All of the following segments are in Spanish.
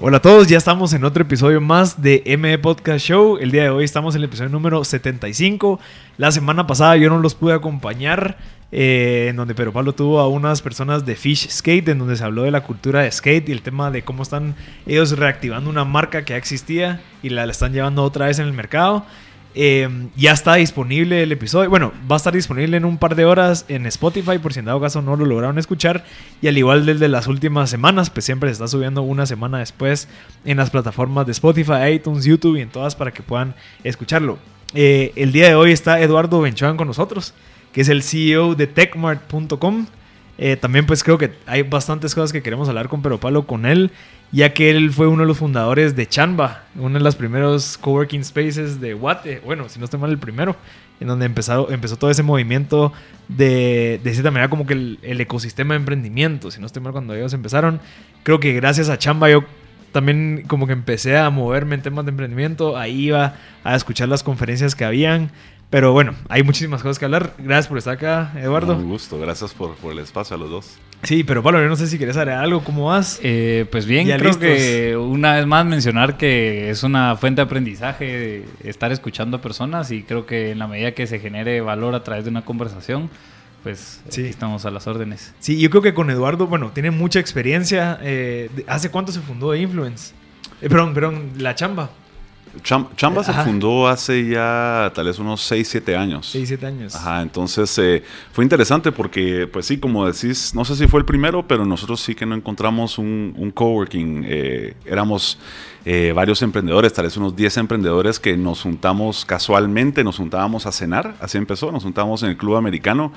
Hola a todos, ya estamos en otro episodio más de ME Podcast Show. El día de hoy estamos en el episodio número 75. La semana pasada yo no los pude acompañar, eh, en donde Pedro Pablo tuvo a unas personas de Fish Skate, en donde se habló de la cultura de skate y el tema de cómo están ellos reactivando una marca que ya existía y la, la están llevando otra vez en el mercado. Eh, ya está disponible el episodio. Bueno, va a estar disponible en un par de horas en Spotify, por si en dado caso no lo lograron escuchar. Y al igual del de las últimas semanas, pues siempre se está subiendo una semana después en las plataformas de Spotify, iTunes, YouTube y en todas para que puedan escucharlo. Eh, el día de hoy está Eduardo Benchoan con nosotros, que es el CEO de techmart.com. Eh, también pues creo que hay bastantes cosas que queremos hablar con Pero Palo con él ya que él fue uno de los fundadores de Chanba, uno de los primeros coworking spaces de Guate, bueno, si no estoy mal, el primero, en donde empezó, empezó todo ese movimiento de, de cierta manera, como que el, ecosistema de emprendimiento, si no estoy mal, cuando ellos empezaron. Creo que gracias a Chamba yo también como que empecé a moverme en temas de emprendimiento, ahí iba a escuchar las conferencias que habían. Pero bueno, hay muchísimas cosas que hablar. Gracias por estar acá, Eduardo. Un gusto, gracias por, por el espacio a los dos. Sí, pero Pablo, yo no sé si quieres agregar algo, ¿cómo vas? Eh, pues bien, creo listos? que una vez más mencionar que es una fuente de aprendizaje estar escuchando a personas y creo que en la medida que se genere valor a través de una conversación, pues sí. estamos a las órdenes. Sí, yo creo que con Eduardo, bueno, tiene mucha experiencia. Eh, ¿Hace cuánto se fundó Influence? Eh, perdón, perdón, la chamba. Chamba se fundó hace ya tal vez unos 6, 7 años. 6, 7 años. Ajá, entonces eh, fue interesante porque, pues sí, como decís, no sé si fue el primero, pero nosotros sí que no encontramos un, un coworking. Eh, éramos eh, varios emprendedores, tal vez unos 10 emprendedores que nos juntamos casualmente, nos juntábamos a cenar, así empezó, nos juntamos en el club americano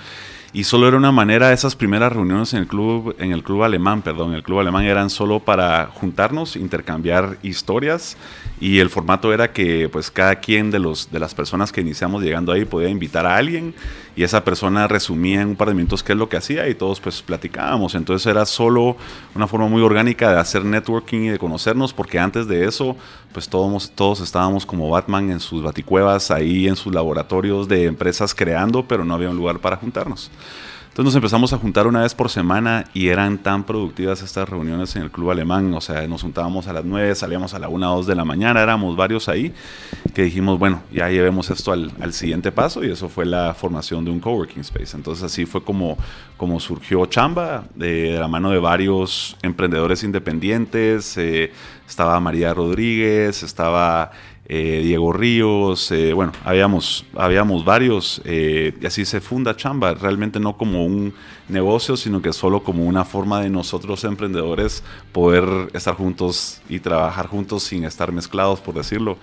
y solo era una manera, esas primeras reuniones en el club, en el club alemán, perdón, el club alemán eran solo para juntarnos, intercambiar historias y el formato era que pues cada quien de los de las personas que iniciamos llegando ahí podía invitar a alguien y esa persona resumía en un par de minutos qué es lo que hacía y todos pues platicábamos. Entonces era solo una forma muy orgánica de hacer networking y de conocernos porque antes de eso pues todos, todos estábamos como Batman en sus baticuevas ahí en sus laboratorios de empresas creando pero no había un lugar para juntarnos. Entonces nos empezamos a juntar una vez por semana y eran tan productivas estas reuniones en el club alemán. O sea, nos juntábamos a las 9, salíamos a la 1 o 2 de la mañana, éramos varios ahí, que dijimos, bueno, ya llevemos esto al, siguiente paso y eso fue la formación de un coworking space. Entonces así fue como, como surgió Chamba, de, de la mano de varios emprendedores independientes. Eh, estaba María Rodríguez, estaba... Eh, Diego Ríos, eh, bueno, habíamos, habíamos varios, eh, y así se funda Chamba, realmente no como un negocio, sino que solo como una forma de nosotros emprendedores poder estar juntos y trabajar juntos sin estar mezclados, por decirlo.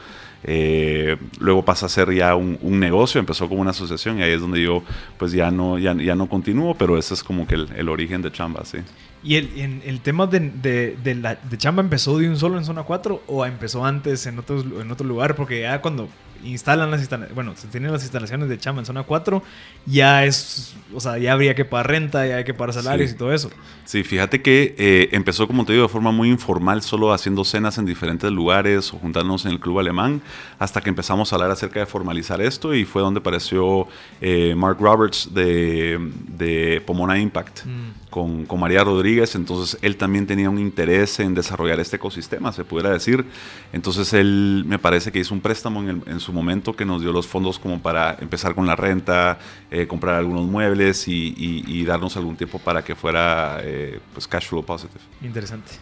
luego pasa a ser ya un, negocio, empezó como una asociación y ahí es donde yo pues ya no, ya no continúo, pero ese es como que el, el origen de Chamba, sí. ¿Y el, en, el tema de, de, la, de Chamba empezó de un solo en zona 4 o empezó antes en, otros, en otro lugar? Porque ya cuando instalan las instalaciones, bueno, se tienen las instalaciones de Chamba en zona 4, ya es, o sea, ya habría que pagar renta, ya hay que pagar salarios Sí. y todo eso. Sí, fíjate que eh, empezó, como te digo, de forma muy informal, solo haciendo cenas en diferentes lugares o juntarnos en el club alemán, hasta que empezamos a hablar acerca de formalizar esto y fue donde apareció eh, Mark Roberts de, de Pomona Impact. Mm. Con, con, María Rodríguez, entonces él también tenía un interés en desarrollar este ecosistema, se pudiera decir. Entonces él me parece que hizo un préstamo en, el, en su momento que nos dio los fondos como para empezar con la renta, eh, comprar algunos muebles y, y, y, darnos algún tiempo para que fuera eh, pues cash flow positive. Interesante.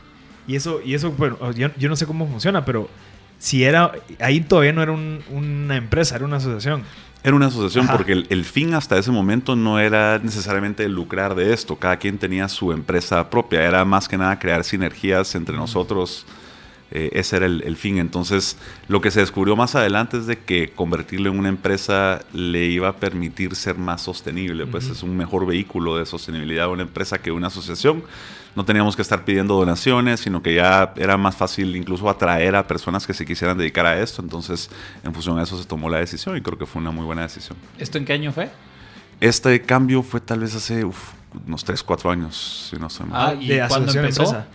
Y eso, y eso bueno, yo, yo, no sé cómo funciona, pero si era, ahí todavía no era un, una empresa, era una asociación. Era una asociación Ajá. porque el, el, fin hasta ese momento no era necesariamente lucrar de esto, cada quien tenía su empresa propia, era más que nada crear sinergias entre nosotros. Eh, ese era el, el, fin. Entonces, lo que se descubrió más adelante es de que convertirlo en una empresa le iba a permitir ser más sostenible. Pues uh -huh. es un mejor vehículo de sostenibilidad una empresa que una asociación. No teníamos que estar pidiendo donaciones, sino que ya era más fácil incluso atraer a personas que se quisieran dedicar a esto. Entonces, en función a eso se tomó la decisión y creo que fue una muy buena decisión. ¿Esto en qué año fue? Este cambio fue tal vez hace uf, unos 3, 4 años, si no sé Ah, ¿y de cuándo empezó? Empresa?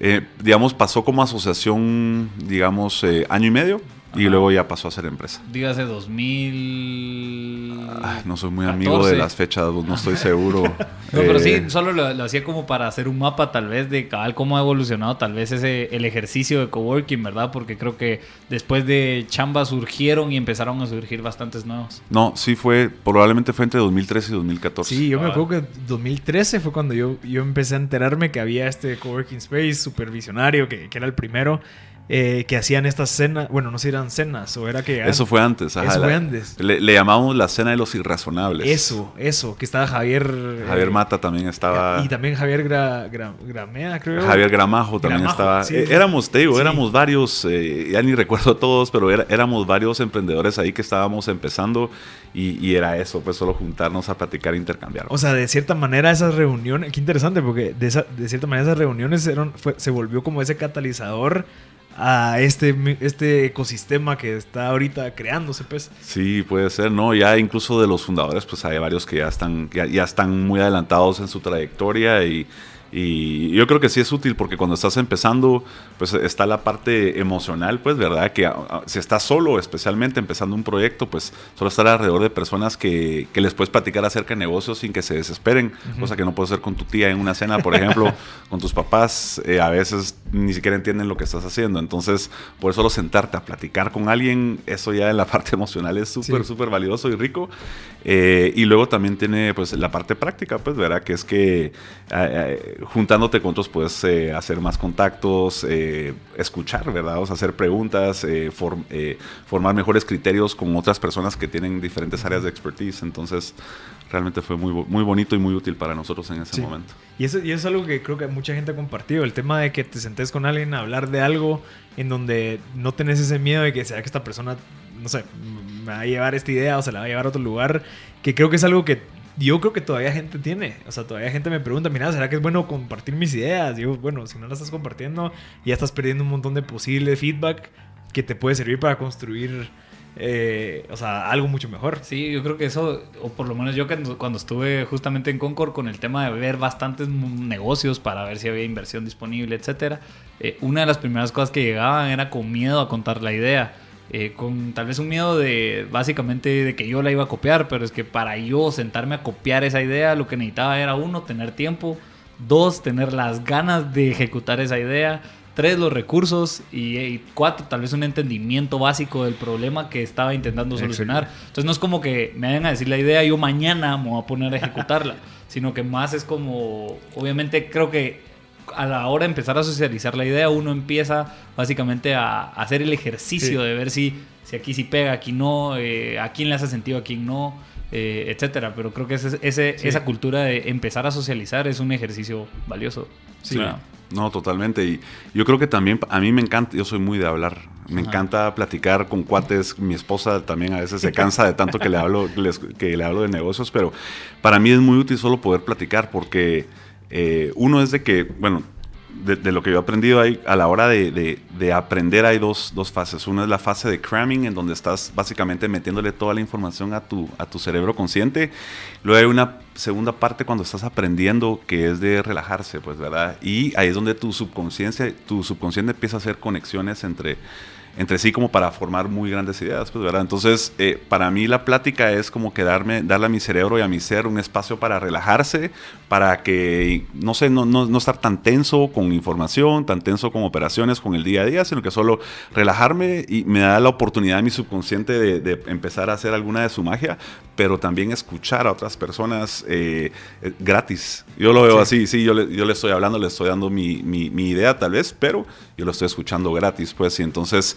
Eh, digamos, pasó como asociación, digamos, eh, año y medio. Y luego ya pasó a ser empresa. Dígase 2000. No soy muy amigo de las fechas, no estoy seguro. no, pero sí, eh, solo lo, hacía como para hacer un mapa tal vez de cabal cómo ha evolucionado tal vez ese el ejercicio de coworking, ¿verdad? Porque creo que después de Chamba surgieron y empezaron a surgir bastantes nuevos. No, sí fue, probablemente fue entre 2013 y 2014. Sí, yo me acuerdo que 2013 fue cuando yo, yo empecé a enterarme que había este coworking space supervisionario, que, que era el primero. Eh, que hacían estas cenas, bueno, no sé si eran cenas o era que... Eso fue antes, Eso fue antes. Le, llamamos la cena de los irrazonables. Eso, eso, que estaba Javier... Javier eh, Mata también estaba... Y también Javier Gramea, creo. Javier Gramajo también estaba... Eh, éramos, te digo, éramos varios, ya ni recuerdo todos, pero éramos varios emprendedores ahí que estábamos empezando y, era eso, pues solo juntarnos a platicar e intercambiar. O sea, de cierta manera esas reuniones, qué interesante, porque de, esa, de cierta manera esas reuniones se volvió como ese catalizador a este, este ecosistema que está ahorita creándose, pues. Sí, puede ser, ¿no? Ya incluso de los fundadores, pues hay varios que ya están, ya, ya están muy adelantados en su trayectoria y y yo creo que sí es útil porque cuando estás empezando, pues está la parte emocional, pues, ¿verdad? Que si estás solo, especialmente empezando un proyecto, pues solo estar alrededor de personas que, que les puedes platicar acerca de negocios sin que se desesperen, cosa que no puedes hacer con tu tía en una cena, por ejemplo, con tus papás, eh, a veces ni siquiera entienden lo que estás haciendo. Entonces, por eso solo sentarte a platicar con alguien, eso ya en la parte emocional es súper, súper valioso y rico. Eh, y luego también tiene, pues, la parte práctica, pues, ¿verdad? Que es que... Eh, juntándote con otros puedes eh, hacer más contactos, eh, escuchar, ¿verdad? O sea, hacer preguntas, eh, formar mejores criterios con otras personas que tienen diferentes áreas de expertise. Entonces, realmente fue muy, muy bonito y muy útil para nosotros en ese momento. Y eso, y eso es algo que creo que mucha gente ha compartido, el tema de que te sentes con alguien a hablar de algo en donde no tenés ese miedo de que sea que esta persona, no sé, me va a llevar esta idea o se la va a llevar a otro lugar, que creo que es algo que yo creo que todavía gente tiene. O sea, todavía gente me pregunta, mira, ¿será que es bueno compartir mis ideas? Digo, bueno, si no las estás compartiendo, ya estás perdiendo un montón de posible feedback que te puede servir para construir, eh, o sea, algo mucho mejor. Sí, yo creo que eso, o por lo menos yo cuando estuve justamente en Concord con el tema de ver bastantes negocios para ver si había inversión disponible, etcétera, eh, una de las primeras cosas que llegaban era con miedo a contar la idea eh, con tal vez un miedo de básicamente de que yo la iba a copiar, pero es que para yo sentarme a copiar esa idea lo que necesitaba era uno, tener tiempo, dos, tener las ganas de ejecutar esa idea, tres, los recursos y, cuatro, tal vez un entendimiento básico del problema que estaba intentando solucionar. Entonces no es como que me vayan a decir la idea yo mañana me voy a poner a ejecutarla, sino que más es como, obviamente creo que a la hora de empezar a socializar la idea, uno empieza básicamente a, hacer el ejercicio de ver si, si aquí sí pega, aquí no, eh, a quién le hace sentido, a quién no, eh, etcétera. Pero creo que ese, esa cultura de empezar a socializar es un ejercicio valioso. Sí. No, totalmente. Y yo creo que también a mí me encanta, yo soy muy de hablar. Me encanta platicar con cuates. Mi esposa también a veces se cansa de tanto que le hablo, que le hablo de negocios, pero para mí es muy útil solo poder platicar porque eh, uno es de que, bueno, de, lo que yo he aprendido ahí, a la hora de, aprender hay dos, fases. Una es la fase de cramming, en donde estás básicamente metiéndole toda la información a tu, a tu cerebro consciente. Luego hay una segunda parte cuando estás aprendiendo, que es de relajarse, pues, ¿verdad? Y ahí es donde tu subconsciencia, tu subconsciente empieza a hacer conexiones entre entre sí como para formar muy grandes ideas, pues, ¿verdad? Entonces, eh, para mí la plática es como que darme, darle a mi cerebro y a mi ser un espacio para relajarse, para que, no sé, no, no, no, estar tan tenso con información, tan tenso con operaciones, con el día a día, sino que solo relajarme y me da la oportunidad a mi subconsciente de, empezar a hacer alguna de su magia, pero también escuchar a otras personas eh, eh, gratis. Yo lo veo así, sí, yo le, yo le estoy hablando, le estoy dando mi, mi, mi idea tal vez, pero yo lo estoy escuchando gratis, pues, y entonces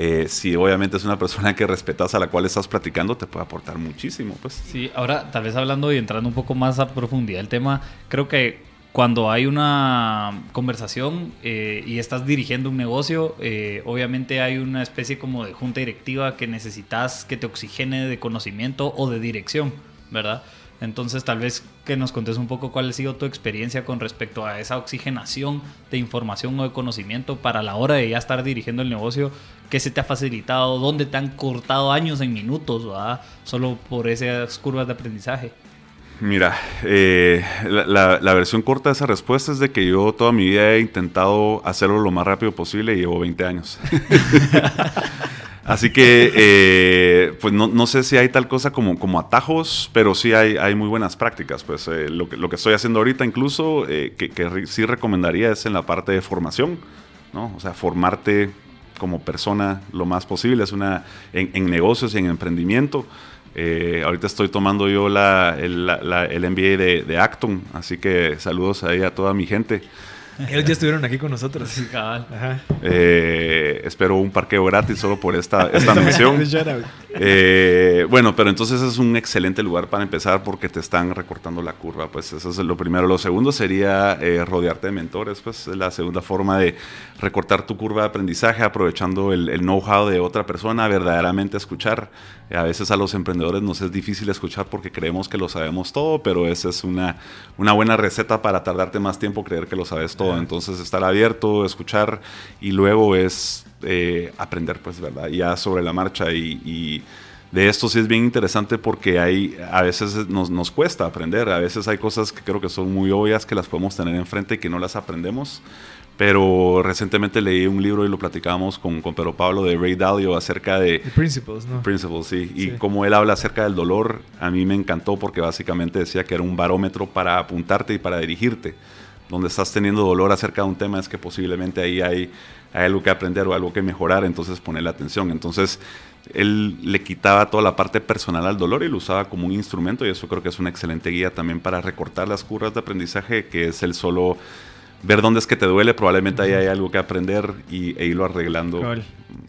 eh, si obviamente es una persona que respetas a la cual estás platicando, te puede aportar muchísimo. Pues. Sí, ahora tal vez hablando y entrando un poco más a profundidad el tema, creo que cuando hay una conversación eh, y estás dirigiendo un negocio, eh, obviamente hay una especie como de junta directiva que necesitas que te oxigene de conocimiento o de dirección, ¿verdad? Entonces, tal vez que nos contes un poco cuál ha sido tu experiencia con respecto a esa oxigenación de información o de conocimiento para la hora de ya estar dirigiendo el negocio, qué se te ha facilitado, dónde te han cortado años en minutos, ¿verdad? Solo por esas curvas de aprendizaje. Mira, eh, la, la, versión corta de esa respuesta es de que yo toda mi vida he intentado hacerlo lo más rápido posible y llevo 20 años. Así que, eh, pues no, no, sé si hay tal cosa como, como atajos, pero sí hay, hay muy buenas prácticas. Pues eh, lo, que, lo que estoy haciendo ahorita incluso, eh, que, sí recomendaría es en la parte de formación, ¿no? O sea, formarte como persona lo más posible, es una en, en negocios y en emprendimiento. ahorita estoy tomando yo la, el, el MBA de, de Acton, así que saludos ahí a toda mi gente. Ellos ya estuvieron aquí con nosotros. Sí, cabal. Ajá. Eh, espero un parqueo gratis solo por esta, esta misión. Eh, bueno, pero entonces es un excelente lugar para empezar porque te están recortando la curva. Pues eso es lo primero. Lo segundo sería eh, rodearte de mentores. Pues es la segunda forma de recortar tu curva de aprendizaje aprovechando el, el know-how de otra persona, verdaderamente escuchar. A veces a los emprendedores nos es difícil escuchar porque creemos que lo sabemos todo, pero esa es una, una buena receta para tardarte más tiempo creer que lo sabes todo. Entonces, estar abierto, escuchar y luego es eh, aprender, pues, ¿verdad? Ya sobre la marcha y, de esto sí es bien interesante porque hay, a veces nos, nos, cuesta aprender, a veces hay cosas que creo que son muy obvias que las podemos tener enfrente y que no las aprendemos. Pero recientemente leí un libro y lo platicábamos con, con Pedro Pablo de Ray Dalio acerca de... The Principles, ¿no? Principles, sí. Y como él habla acerca del dolor, a mí me encantó porque básicamente decía que era un barómetro para apuntarte y para dirigirte donde estás teniendo dolor acerca de un tema es que posiblemente ahí hay, algo que aprender o algo que mejorar, entonces ponerle atención. Entonces, él le quitaba toda la parte personal al dolor y lo usaba como un instrumento y eso creo que es una excelente guía también para recortar las curvas de aprendizaje, que es el solo ver dónde es que te duele, probablemente ahí hay algo que aprender y, e irlo arreglando.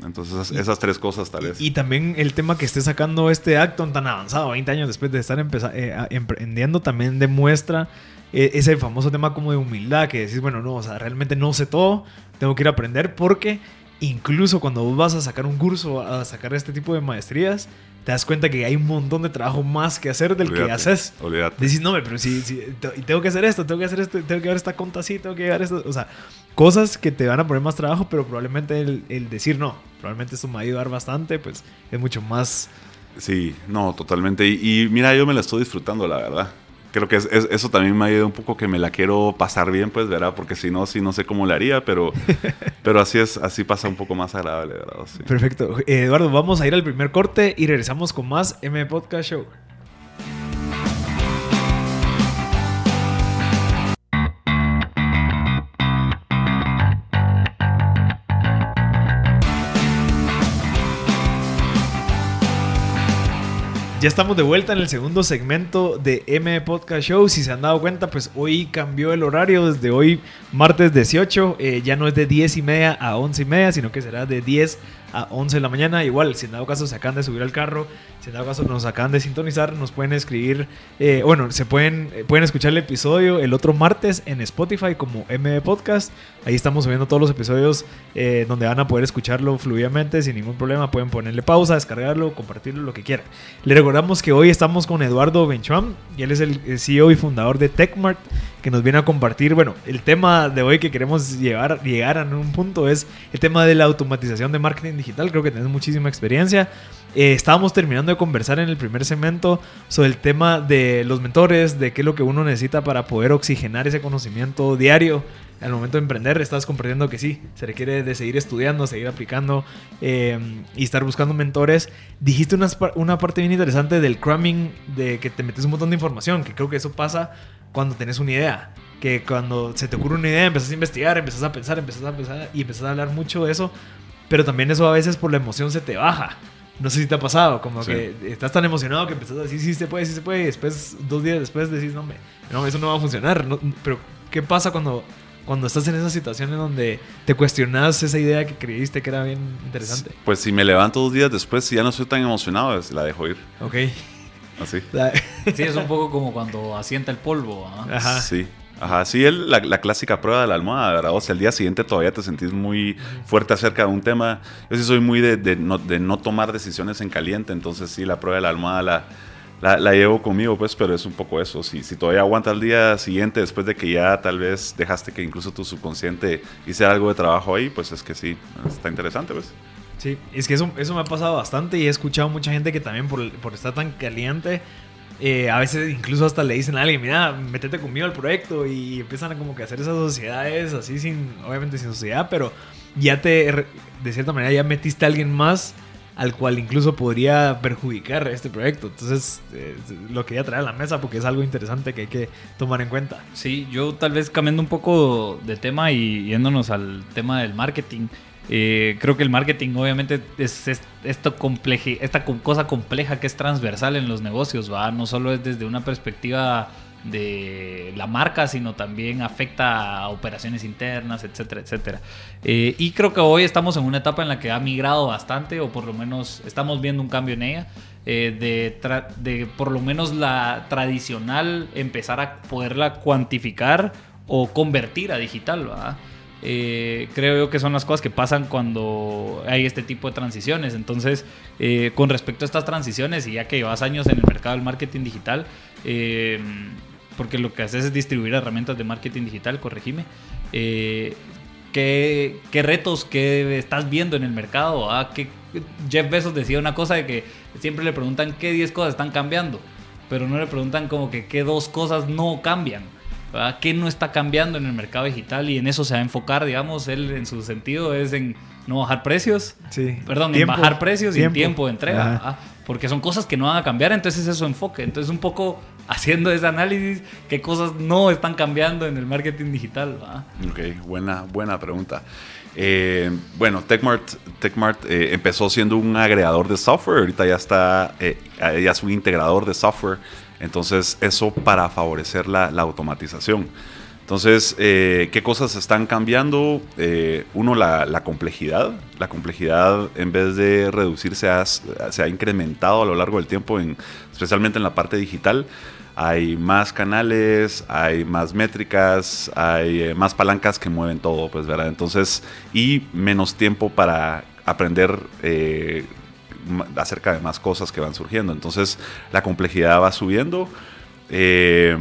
Entonces, esas, tres cosas tal vez. Y, también el tema que esté sacando este acto tan avanzado, 20 años después de estar eh, emprendiendo, también demuestra ese famoso tema como de humildad, que decís, bueno, no, o sea, realmente no sé todo, tengo que ir a aprender porque incluso cuando vos vas a sacar un curso, a sacar este tipo de maestrías, te das cuenta que hay un montón de trabajo más que hacer del que haces. Olvídate. Decís, no, pero si, si, tengo que hacer esto, tengo que hacer esto, tengo que ver esta conta así, tengo que llegar esto. O sea, cosas que te van a poner más trabajo, pero probablemente el, el decir no, probablemente esto me va a ayudar bastante, pues es mucho más. Sí, no, totalmente. Y, y mira, yo me la estoy disfrutando, la verdad creo que es, eso también me ha ayudado un poco que me la quiero pasar bien, pues, ¿verdad? Porque si no, sí no sé cómo le haría, pero, pero así es, así pasa un poco más agradable, ¿verdad? Perfecto. Eduardo, vamos a ir al primer corte y regresamos con más M Podcast Show. Ya estamos de vuelta en el segundo segmento de M Podcast Show. Si se han dado cuenta, pues hoy cambió el horario. Desde hoy, martes 18, eh, ya no es de 10 y media a 11 y media, sino que será de 10 a 11 de la mañana. Igual, si en dado caso se acaban de subir al carro, si en dado caso nos acaban de sintonizar, nos pueden escribir, eh, bueno, se pueden, eh, pueden escuchar el episodio el otro martes en Spotify como MB Podcast. Ahí estamos subiendo todos los episodios eh, donde van a poder escucharlo fluidamente sin ningún problema. Pueden ponerle pausa, descargarlo, compartirlo, lo que quieran. Le recordamos que hoy estamos con Eduardo Benchuam y él es el CEO y fundador de TechMart que nos viene a compartir, bueno, el tema de hoy que queremos llevar, llegar a un punto es el tema de la automatización de marketing digital. Creo que tienes muchísima experiencia. Eh, estábamos terminando de conversar en el primer segmento sobre el tema de los mentores, de qué es lo que uno necesita para poder oxigenar ese conocimiento diario al momento de emprender. Estás comprendiendo que sí, se requiere de seguir estudiando, seguir aplicando eh, y estar buscando mentores. Dijiste una, una parte bien interesante del cramming, de que te metes un montón de información, que creo que eso pasa cuando tenés una idea. Que cuando se te ocurre una idea, empezás a investigar, empezás a pensar, empezás a pensar y empezás a hablar mucho de eso. Pero también eso a veces por la emoción se te baja. No sé si te ha pasado, como que estás tan emocionado que empezás a decir, sí se puede, sí se puede, y después, dos días después decís, no, me, no eso no va a funcionar. pero, ¿qué pasa cuando, cuando estás en esas situaciones donde te cuestionas esa idea que creíste que era bien interesante? Pues si me levanto dos días después y ya no estoy tan emocionado, pues, la dejo ir. Ok. Así. Sí, es un poco como cuando asienta el polvo. Ajá. Sí. Ajá, sí, la, la, clásica prueba de la almohada, ¿verdad? O sea, el día siguiente todavía te sentís muy fuerte acerca de un tema. Yo sí soy muy de, de, no, de no tomar decisiones en caliente, entonces sí, la prueba de la almohada la, la, la, llevo conmigo, pues, pero es un poco eso. Si, si todavía aguanta el día siguiente, después de que ya tal vez dejaste que incluso tu subconsciente hiciera algo de trabajo ahí, pues es que sí, está interesante, pues. Sí, es que eso, eso me ha pasado bastante y he escuchado mucha gente que también por, por estar tan caliente, eh, a veces incluso hasta le dicen a alguien, mira, métete conmigo al proyecto y empiezan a como que hacer esas sociedades así sin, obviamente sin sociedad, pero ya te, de cierta manera ya metiste a alguien más al cual incluso podría perjudicar este proyecto. Entonces, eh, lo quería traer a la mesa porque es algo interesante que hay que tomar en cuenta. Sí, yo tal vez cambiando un poco de tema y yéndonos al tema del marketing. Eh, creo que el marketing obviamente es, esta cosa compleja que es transversal en los negocios, ¿va? No solo es desde una perspectiva de la marca, sino también afecta a operaciones internas, etcétera, etcétera. Eh, y creo que hoy estamos en una etapa en la que ha migrado bastante, o por lo menos estamos viendo un cambio en ella, eh, de, por lo menos la tradicional empezar a poderla cuantificar o convertir a digital, ¿verdad? Eh, creo yo que son las cosas que pasan cuando hay este tipo de transiciones. Entonces, eh, con respecto a estas transiciones, y ya que llevas años en el mercado del marketing digital, eh, porque lo que haces es distribuir herramientas de marketing digital, corregime, ¿qué, ¿qué, retos que estás viendo en el mercado? Ah, que Jeff Bezos decía una cosa de que siempre le preguntan qué 10 cosas están cambiando, pero no le preguntan como que qué dos cosas no cambian. ¿Qué no está cambiando en el mercado digital? Y en eso se va a enfocar, digamos, él en su sentido es en no bajar precios, sí. perdón, en bajar precios y en tiempo de entrega, porque son cosas que no van a cambiar, entonces es su enfoque. Entonces un poco haciendo ese análisis, qué cosas no están cambiando en el marketing digital. Ok, buena, buena pregunta. Eh, bueno, TechMart, TechMart eh, empezó siendo un agregador de software, ahorita ya está, eh, ya es un integrador de software. Entonces, eso para favorecer la, automatización. Entonces, eh, ¿qué cosas están cambiando? Eh, uno, la, complejidad. La complejidad, en vez de reducirse, se ha incrementado a lo largo del tiempo, especialmente en la parte digital. Hay más canales, hay más métricas, hay eh, más palancas que mueven todo, pues, ¿verdad? Entonces, y menos tiempo para aprender acerca de más cosas que van surgiendo. Entonces la complejidad va subiendo. Eh,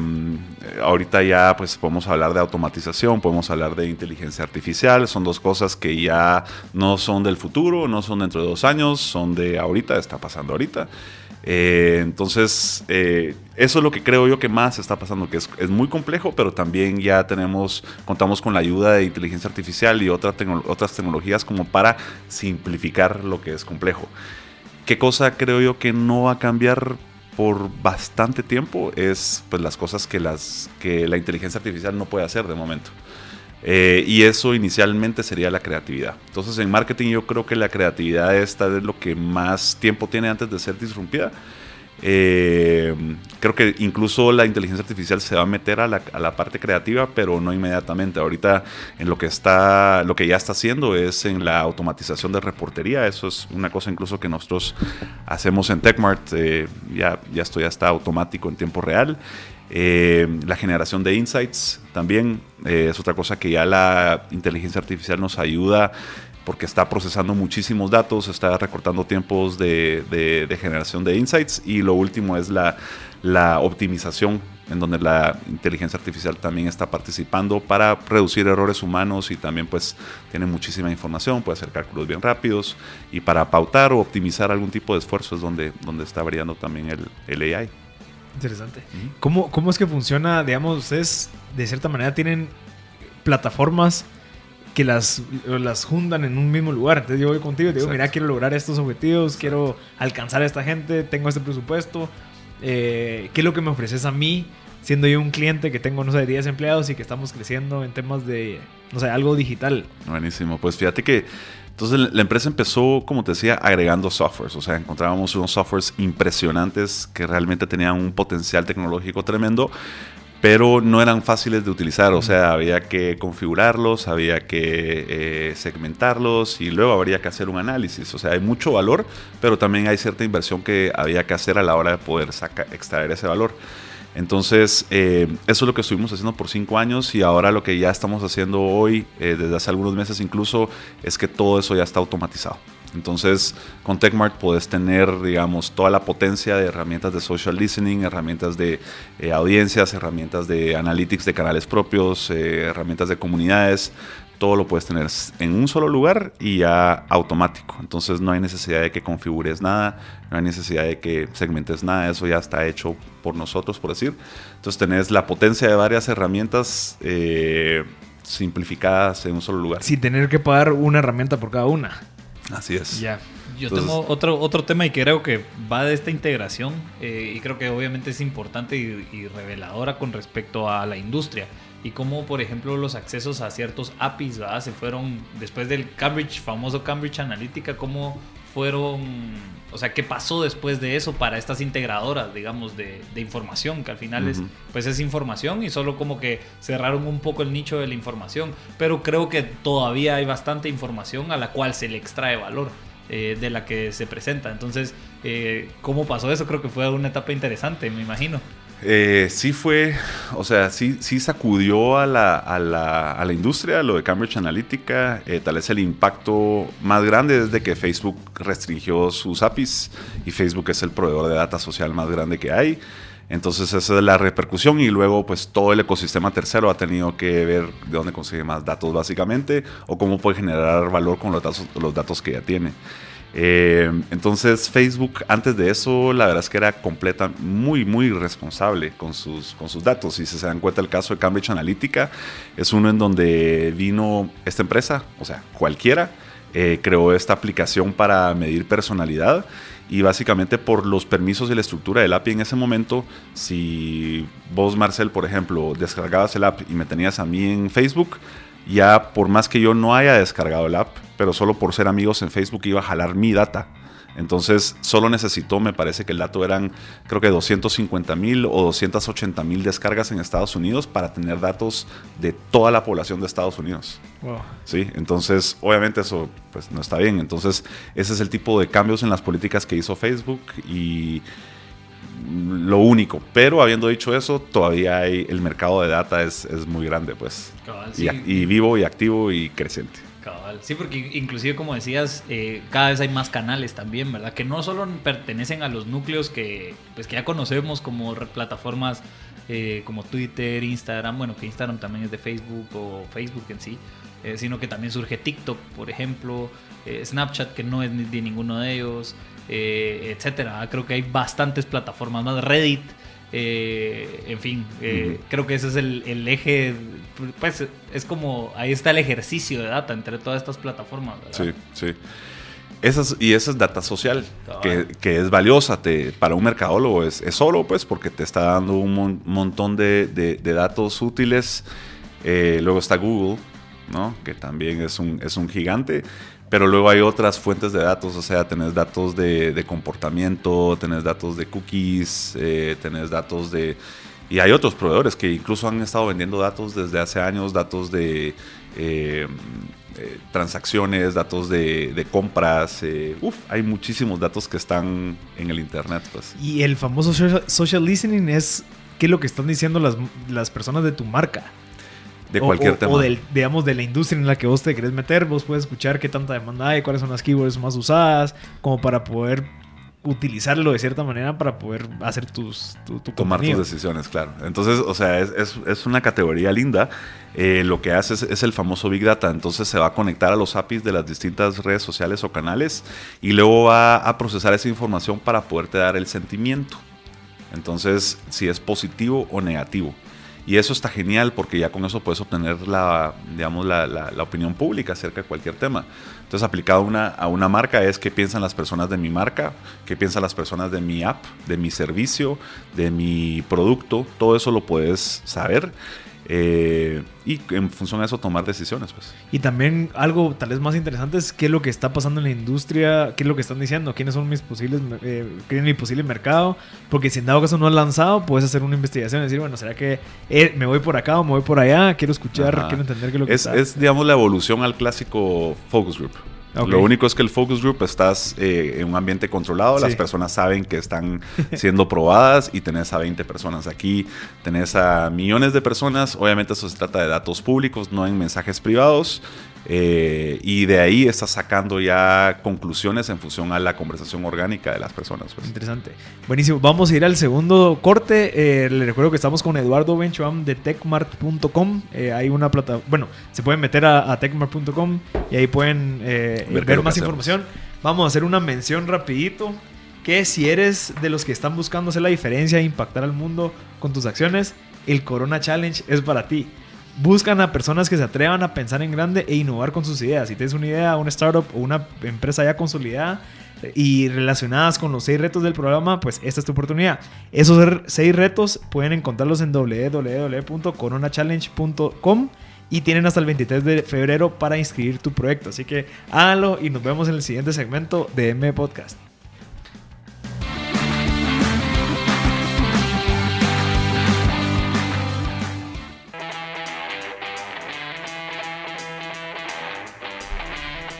ahorita ya pues podemos hablar de automatización, podemos hablar de inteligencia artificial, son dos cosas que ya no son del futuro, no son dentro de dos años, son de ahorita, está pasando ahorita. Eh, entonces, eh, eso es lo que creo yo que más está pasando, que es, muy complejo, pero también ya tenemos, contamos con la ayuda de inteligencia artificial y otras tecnologías como para simplificar lo que es complejo. ¿Qué cosa creo yo que no va a cambiar por bastante tiempo? Es pues las cosas que, las, que la inteligencia artificial no puede hacer de momento. Eh, y eso inicialmente sería la creatividad. Entonces en marketing yo creo que la creatividad es lo que más tiempo tiene antes de ser disrumpida. Eh, creo que incluso la inteligencia artificial se va a meter a la, a parte creativa, pero no inmediatamente. Ahorita en lo que está, lo que ya está haciendo es en la automatización de reportería. Eso es una cosa incluso que nosotros hacemos en TechMart. Eh, ya, ya esto ya está automático en tiempo real. Eh, la generación de insights también es otra cosa que ya la inteligencia artificial nos ayuda porque está procesando muchísimos datos, está recortando tiempos de, generación de insights y lo último es la, la optimización en donde la inteligencia artificial también está participando para reducir errores humanos y también pues tiene muchísima información, puede hacer cálculos bien rápidos y para pautar o optimizar algún tipo de esfuerzo es donde, donde está variando también el, el AI. Interesante. ¿Cómo, ¿Cómo es que funciona, digamos, ustedes de cierta manera tienen plataformas que las, las juntan en un mismo lugar. Entonces yo voy contigo y te digo, mira, quiero lograr estos objetivos, quiero alcanzar a esta gente, tengo este presupuesto. Eh, ¿Qué es lo que me ofreces a mí? Siendo yo un cliente que tengo, no sé, 10 empleados y que estamos creciendo en temas de, no sé, algo digital. Buenísimo. Pues fíjate que entonces la empresa empezó, como te decía, agregando softwares. O sea, encontrábamos unos softwares impresionantes que realmente tenían un potencial tecnológico tremendo, pero no eran fáciles de utilizar, o sea, había que configurarlos, había que eh, segmentarlos y luego habría que hacer un análisis. O sea, hay mucho valor, pero también hay cierta inversión que había que hacer a la hora de poder extraer ese valor. Entonces, eh, eso es lo que estuvimos haciendo por cinco años y ahora lo que ya estamos haciendo hoy, eh, desde hace algunos meses incluso, es que todo eso ya está automatizado. Entonces, con TechMart puedes tener, digamos, toda la potencia de herramientas de social listening, herramientas de eh, audiencias, herramientas de analytics de canales propios, eh, herramientas de comunidades. Todo lo puedes tener en un solo lugar y ya automático. Entonces no hay necesidad de que configures nada, no hay necesidad de que segmentes nada, eso ya está hecho por nosotros, por decir. Entonces tenés la potencia de varias herramientas eh, simplificadas en un solo lugar. Sin tener que pagar una herramienta por cada una. Así es. Ya. Yo tengo otro, otro tema y creo que va de esta integración eh, y creo que obviamente es importante y, reveladora con respecto a la industria y cómo, por ejemplo, los accesos a ciertos APIs se fueron después del Cambridge, famoso Cambridge Analytica, cómo fueron, o sea, qué pasó después de eso para estas integradoras, digamos, de, información, que al final es, pues es información y solo como que cerraron un poco el nicho de la información, pero creo que todavía hay bastante información a la cual se le extrae valor. Eh, de la que se presenta. Entonces, eh, ¿cómo pasó eso? Creo que fue una etapa interesante, me imagino. Eh, sí fue, o sea, sí, sí sacudió a la, a, la, a la industria lo de Cambridge Analytica. Eh, tal vez el impacto más grande desde que Facebook restringió sus APIs y Facebook es el proveedor de data social más grande que hay. Entonces esa es la repercusión y luego pues todo el ecosistema tercero ha tenido que ver de dónde consigue más datos básicamente o cómo puede generar valor con los datos, los datos que ya tiene. Eh, entonces Facebook antes de eso la verdad es que era completa, muy, muy responsable con sus, con sus datos. Si se dan cuenta el caso de Cambridge Analytica, es uno en donde vino esta empresa, o sea, cualquiera, eh, creó esta aplicación para medir personalidad y básicamente por los permisos y la estructura del API en ese momento, si vos, Marcel, por ejemplo, descargabas el app y me tenías a mí en Facebook, ya por más que yo no haya descargado el app, pero solo por ser amigos en Facebook iba a jalar mi data. Entonces solo necesitó, me parece que el dato eran creo que 250 mil o 280 mil descargas en Estados Unidos para tener datos de toda la población de Estados Unidos. Sí, entonces obviamente eso pues no está bien. Entonces ese es el tipo de cambios en las políticas que hizo Facebook y lo único. Pero habiendo dicho eso, todavía hay, el mercado de data es, es muy grande, pues. y, vivo y activo y creciente. Sí, porque inclusive como decías, eh, cada vez hay más canales también, ¿verdad? Que no solo pertenecen a los núcleos que, pues, que ya conocemos como plataformas eh, como Twitter, Instagram, bueno, que Instagram también es de Facebook o Facebook en sí, eh, sino que también surge TikTok, por ejemplo, Snapchat, que no es de ninguno de ellos, etcétera. Creo que hay bastantes plataformas más, Reddit. Eh, en fin, eh, creo que ese es el, eje, pues es como, ahí está el ejercicio de data entre todas estas plataformas. Sí, sí. Y esa es data social, que, es valiosa te, para un mercadólogo. Es, es, solo, pues, porque te está dando un montón de, datos útiles. Eh, luego está Google, ¿no? que también es un, es un gigante. Pero luego hay otras fuentes de datos, o sea, tenés datos de, comportamiento, tenés datos de cookies, eh, tenés datos de... Y hay otros proveedores que incluso han estado vendiendo datos desde hace años, datos de eh, eh, transacciones, datos de, compras. uf, hay muchísimos datos que están en el Internet. Pues. Y el famoso social listening es qué es lo que están diciendo las, las personas de tu marca de cualquier tema. O del, digamos, de la industria en la que vos te querés meter, vos puedes escuchar qué tanta demanda hay, cuáles son las keywords más usadas, como para poder utilizarlo de cierta manera para poder hacer tus tu, tomar tus decisiones claro. Entonces o sea es, es, una categoría linda. Eh, lo que hace es, el famoso big data. Entonces se va a conectar a los APIs de las distintas redes sociales o canales y luego va a procesar esa información para poderte dar el sentimiento. Entonces si es positivo o negativo y eso está genial porque ya con eso puedes obtener la, digamos, la, la, opinión pública acerca de cualquier tema. Entonces, aplicado una, a una marca es qué piensan las personas de mi marca, qué piensan las personas de mi app, de mi servicio, de mi producto. Todo eso lo puedes saber eh, y en función de eso tomar decisiones. Pues. Y también algo tal vez más interesante es qué es lo que está pasando en la industria, qué es lo que están diciendo, quiénes son mis posibles, eh, es mi posible mercado, porque si en dado caso no has lanzado, puedes hacer una investigación y decir, bueno, ¿será que eh, me voy por acá o me voy por allá? Quiero escuchar, quiero entender qué es lo que es, Es, digamos, la evolución al clásico focus group. Lo único es que el focus group estás eh, en un ambiente controlado, las personas saben que están siendo probadas y tenés a 20 personas. Aquí tenés a millones de personas, obviamente eso se trata de datos públicos, no en mensajes privados. Eh, y de ahí estás sacando ya conclusiones en función a la conversación orgánica de las personas. Pues. Interesante. Buenísimo. Vamos a ir al segundo corte. Eh, les recuerdo que estamos con Eduardo Benchoam de techmart.com. Eh, hay una plataforma. Bueno, se pueden meter a, techmart.com y ahí pueden ver, más información. Vamos a hacer una mención rapidito. Que si eres de los que están buscando hacer la diferencia e impactar al mundo con tus acciones, el Corona Challenge es para ti. Buscan a personas que se atrevan a pensar en grande e innovar con sus ideas. Si tienes una idea, una startup o una empresa ya consolidada y relacionadas con los seis retos del programa, pues esta es tu oportunidad. Esos seis retos pueden encontrarlos en www.coronachallenge.com y tienen hasta el 23 de febrero para inscribir tu proyecto. Así que háganlo y nos vemos en el siguiente segmento de M Podcast.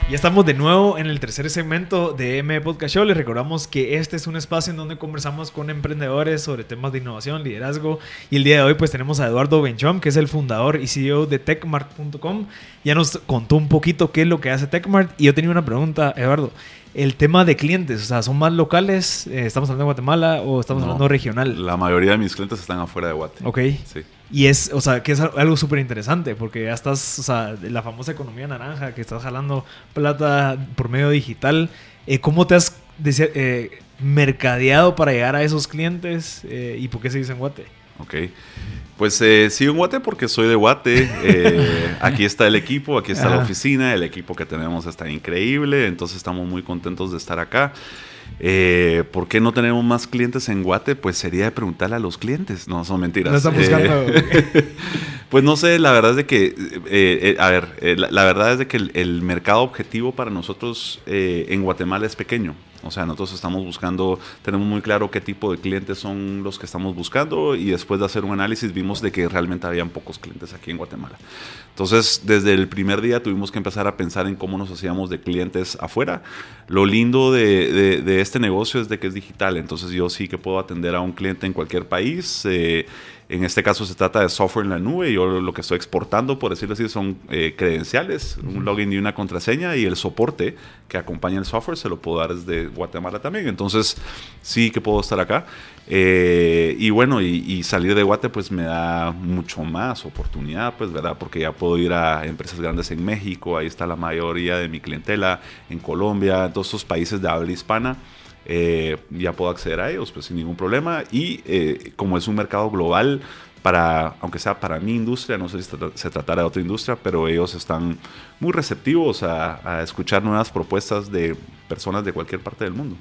Ya estamos de nuevo en el tercer segmento de M Podcast Show. Les recordamos que este es un espacio en donde conversamos con emprendedores sobre temas de innovación, liderazgo. Y el día de hoy pues tenemos a Eduardo Benchom, que es el fundador y CEO de techmart.com. Ya nos contó un poquito qué es lo que hace Techmart. Y yo tenía una pregunta, Eduardo el tema de clientes, o sea, ¿son más locales? Eh, ¿Estamos hablando de Guatemala o estamos hablando regional? La mayoría de mis clientes están afuera de Guatemala. Ok. Sí. Y es, o sea, que es algo súper interesante porque ya estás, o sea, la famosa economía naranja, que estás jalando plata por medio digital. Eh, ¿Cómo te has eh, mercadeado para llegar a esos clientes y por qué se dice en Guate? Ok. Pues eh, sigo en Guate porque soy de Guate. Eh, aquí está el equipo, aquí está la oficina. El equipo que tenemos está increíble. Entonces estamos muy contentos de estar acá. Eh, ¿Por qué no tenemos más clientes en Guate? Pues sería de preguntarle a los clientes. No, son mentiras. No están buscando. pues no sé, la verdad es de que, a ver, la, verdad es de que el mercado objetivo para nosotros en Guatemala es pequeño. O sea, nosotros estamos buscando, tenemos muy claro qué tipo de clientes son los que estamos buscando y después de hacer un análisis vimos de que realmente habían pocos clientes aquí en Guatemala. Entonces, desde el primer día tuvimos que empezar a pensar en cómo nos hacíamos de clientes afuera. Lo lindo de, de, este negocio es de que es digital, entonces yo sí que puedo atender a un cliente en cualquier país. Eh, en este caso se trata de software en la nube. Yo lo que estoy exportando, por decirlo así, son eh, credenciales, un login y una contraseña y el soporte que acompaña el software se lo puedo dar desde Guatemala también. Entonces sí que puedo estar acá. Eh, y bueno, y, salir de Guate pues me da mucho más oportunidad, pues, ¿verdad? Porque ya puedo ir a empresas grandes en México, ahí está la mayoría de mi clientela, en Colombia, en todos estos países de habla hispana. Eh, ya puedo acceder a ellos pues, sin ningún problema. Y eh, como es un mercado global, para, aunque sea para mi industria, no sé si se tratara de otra industria, pero ellos están muy receptivos a, escuchar nuevas propuestas de personas de cualquier parte del mundo.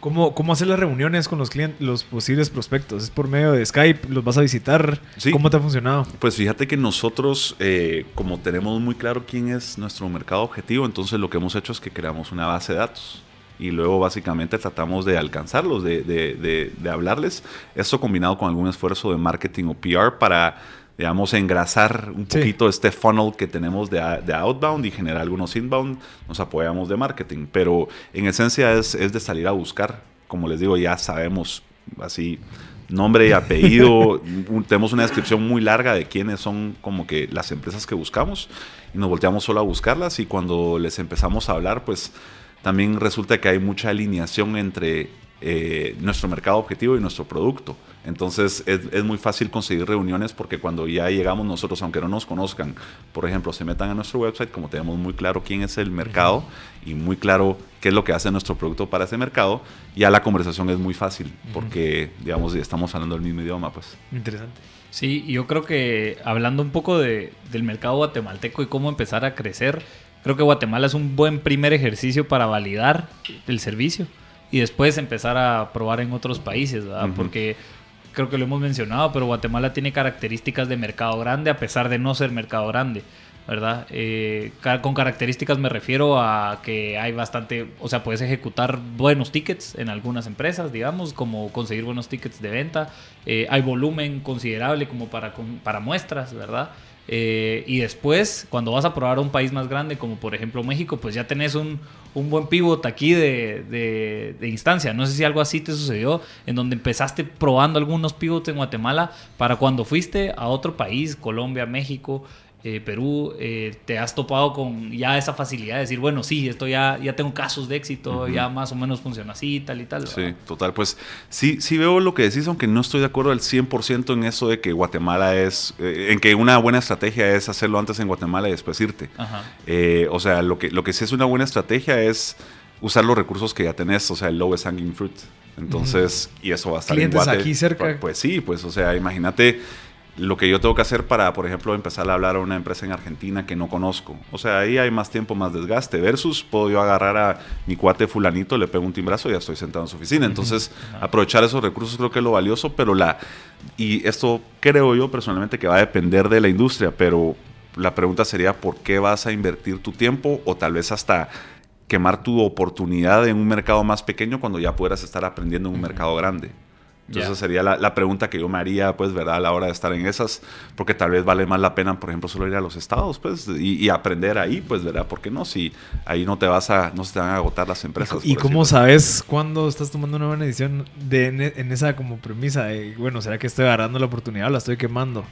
¿Cómo, ¿Cómo hacer las reuniones con los clientes, los posibles prospectos? ¿Es por medio de Skype? ¿Los vas a visitar? ¿Cómo te ha funcionado? Pues fíjate que nosotros, eh, como tenemos muy claro quién es nuestro mercado objetivo, entonces lo que hemos hecho es que creamos una base de datos y luego básicamente tratamos de alcanzarlos, de, de, de, hablarles. Esto combinado con algún esfuerzo de marketing o PR para, digamos, engrasar un poquito este funnel que tenemos de, outbound y generar algunos inbound, nos apoyamos de marketing. Pero en esencia es, es de salir a buscar. Como les digo, ya sabemos así nombre y apellido. tenemos una descripción muy larga de quiénes son como que las empresas que buscamos y nos volteamos solo a buscarlas y cuando les empezamos a hablar, pues también resulta que hay mucha alineación entre eh, nuestro mercado objetivo y nuestro producto. Entonces es, muy fácil conseguir reuniones porque cuando ya llegamos nosotros, aunque no nos conozcan, por ejemplo, se metan a nuestro website, como tenemos muy claro quién es el mercado y muy claro qué es lo que hace nuestro producto para ese mercado, ya la conversación es muy fácil porque, digamos, estamos hablando el mismo idioma. pues. Interesante. Sí, yo creo que hablando un poco de, del mercado guatemalteco y cómo empezar a crecer, Creo que Guatemala es un buen primer ejercicio para validar el servicio y después empezar a probar en otros países, ¿verdad? Porque creo que lo hemos mencionado, pero Guatemala tiene características de mercado grande a pesar de no ser mercado grande. ¿verdad? Eh, con características me refiero a que hay bastante, o sea, puedes ejecutar buenos tickets en algunas empresas, digamos, como conseguir buenos tickets de venta. Eh, hay volumen considerable como para, para muestras, ¿verdad? Eh, y después, cuando vas a probar un país más grande, como por ejemplo México, pues ya tenés un, un buen pivot aquí de, de, instancia. No sé si algo así te sucedió, en donde empezaste probando algunos pivots en Guatemala para cuando fuiste a otro país, Colombia, México, eh, Perú, eh, te has topado con ya esa facilidad de decir, bueno, sí, esto ya, ya tengo casos de éxito, ya más o menos funciona así, tal y tal. Sí, total. Pues sí, sí veo lo que decís, aunque no estoy de acuerdo al 100% en eso de que Guatemala es, eh, en que una buena estrategia es hacerlo antes en Guatemala y después irte. o sea, lo que, lo que sí es una buena estrategia es usar los recursos que ya tenés, o sea, el lowest hanging fruit. Entonces, y eso va a estar ¿Clientes en Guate. aquí cerca? Pues, pues sí, pues, o sea, imagínate lo que yo tengo que hacer para, por ejemplo, empezar a hablar a una empresa en Argentina que no conozco. O sea, ahí hay más tiempo, más desgaste. Versus, puedo yo agarrar a mi cuate fulanito, le pego un timbrazo y ya estoy sentado en su oficina. Entonces, aprovechar esos recursos creo que es lo valioso, pero la... Y esto creo yo personalmente que va a depender de la industria, pero la pregunta sería, ¿por qué vas a invertir tu tiempo o tal vez hasta quemar tu oportunidad en un mercado más pequeño cuando ya puedas estar aprendiendo en un mercado grande? Entonces sería la, pregunta que yo me haría, pues, ¿verdad? A la hora de estar en esas, porque tal vez vale más la pena, por ejemplo, solo ir a los estados, pues, y, aprender ahí, pues, ¿verdad? ¿Por qué no? Si ahí no te vas a, no se te van a agotar las empresas. ¿Y, cómo sabes cuándo estás tomando una buena decisión de, en, esa como premisa de, bueno, ¿será que estoy agarrando la oportunidad o la estoy quemando?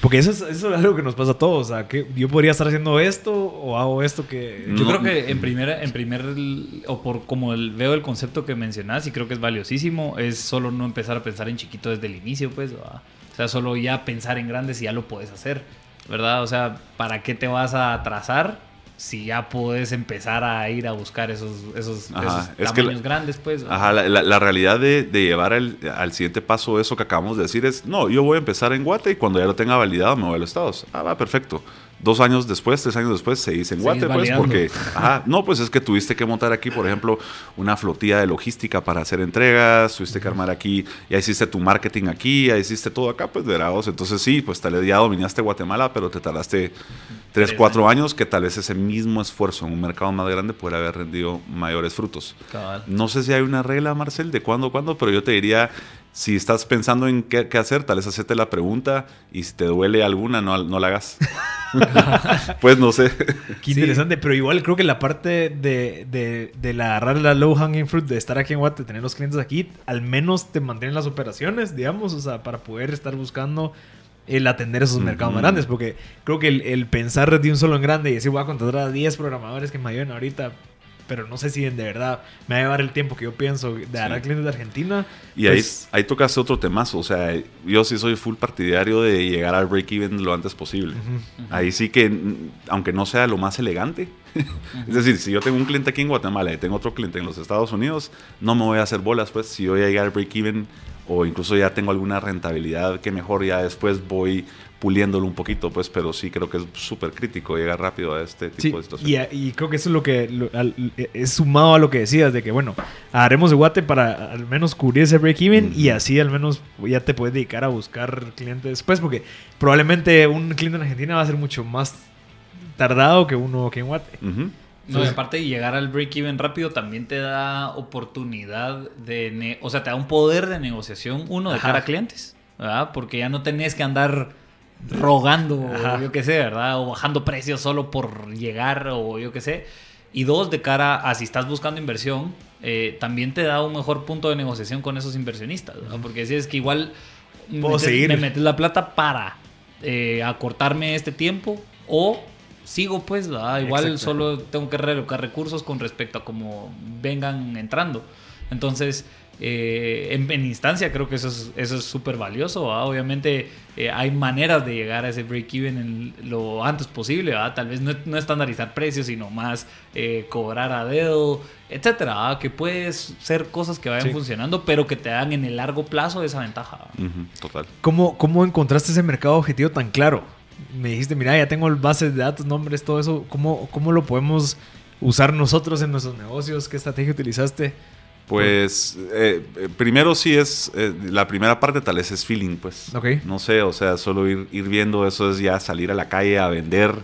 Porque eso es, eso es algo que nos pasa a todos. O sea, que yo podría estar haciendo esto o hago esto que... Yo creo que en primer, en primer o por como veo el concepto que mencionas y creo que es valiosísimo, es solo no empezar a pensar en chiquito desde el inicio, pues. O sea, solo ya pensar en grandes y ya lo puedes hacer, ¿verdad? O sea, ¿para qué te vas a atrasar si ya puedes empezar a ir a buscar esos, esos, tamaños grandes, pues. Ajá, la, realidad de, llevar al siguiente paso eso que acabamos de decir es, no, yo voy a empezar en Guate y cuando ya lo tenga validado me voy a los estados. Ah, va, perfecto dos años después, tres años después, se dice en Guate, pues, porque, ajá, no, pues es que tuviste que montar aquí, por ejemplo, una flotilla de logística para hacer entregas, tuviste que armar aquí, ya hiciste tu marketing aquí, ya hiciste todo acá, pues, verados. Entonces, sí, pues tal vez ya dominaste Guatemala, pero te tardaste tres, cuatro años, que tal vez ese mismo esfuerzo en un mercado más grande puede haber rendido mayores frutos. No sé si hay una regla, Marcel, de cuándo, cuándo, pero yo te diría, si estás pensando en qué, hacer, tal vez hacerte la pregunta y si te duele alguna, no, no la hagas. pues no sé. Qué interesante, pero igual creo que la parte de, de, de la agarrar la low hanging fruit, de estar aquí en Guate, tener los clientes aquí, al menos te mantienen las operaciones, digamos, o sea, para poder estar buscando el atender esos mercados más grandes, porque creo que el, el, pensar de un solo en grande y decir voy a contratar a 10 programadores que me ayuden ahorita, pero no sé si de verdad me va a llevar el tiempo que yo pienso de dar a clientes de Argentina. Y ahí, pues ahí tocas otro temazo, o sea, yo sí soy full partidario de llegar al break-even lo antes posible. Ahí sí que, aunque no sea lo más elegante, es decir, si yo tengo un cliente aquí en Guatemala y tengo otro cliente en los Estados Unidos, no me voy a hacer bolas, pues si yo voy a llegar al break-even o incluso ya tengo alguna rentabilidad que mejor ya después voy puliéndolo un poquito, pues, pero sí creo que es súper crítico llegar rápido a este tipo de situaciones. Y, y, creo que eso es lo que es sumado a lo que decías, de que, bueno, haremos de guate para al menos cubrir ese break-even y así al menos ya te puedes dedicar a buscar clientes después, porque probablemente un cliente en Argentina va a ser mucho más tardado que uno que en guate. No, y aparte de llegar al break-even rápido también te da oportunidad de... o sea, te da un poder de negociación, uno, de cara a clientes, ¿verdad? Porque ya no tenés que andar rogando, yo qué sé, ¿verdad? O bajando precios solo por llegar, o yo qué sé. Y dos, de cara a si estás buscando inversión, eh, también te da un mejor punto de negociación con esos inversionistas, Porque si es que igual me metes la plata para eh, acortarme este tiempo o sigo pues, igual solo tengo que relocar recursos con respecto a cómo vengan entrando. Entonces, eh, en, instancia creo que eso es eso es súper valioso. Obviamente eh, hay maneras de llegar a ese break-even lo antes posible. Tal vez no, estandarizar precios, sino más eh, cobrar a dedo, etcétera. Que puedes ser cosas que vayan funcionando, pero que te dan en el largo plazo esa ventaja. total. ¿Cómo, ¿Cómo encontraste ese mercado objetivo tan claro? Me dijiste, mira, ya tengo bases de datos, nombres, todo eso. ¿Cómo, cómo lo podemos usar nosotros en nuestros negocios? ¿Qué estrategia utilizaste? Pues eh, primero sí es, eh, la primera parte tal vez es feeling, pues. No sé, o sea, solo ir, ir, viendo eso es ya salir a la calle a vender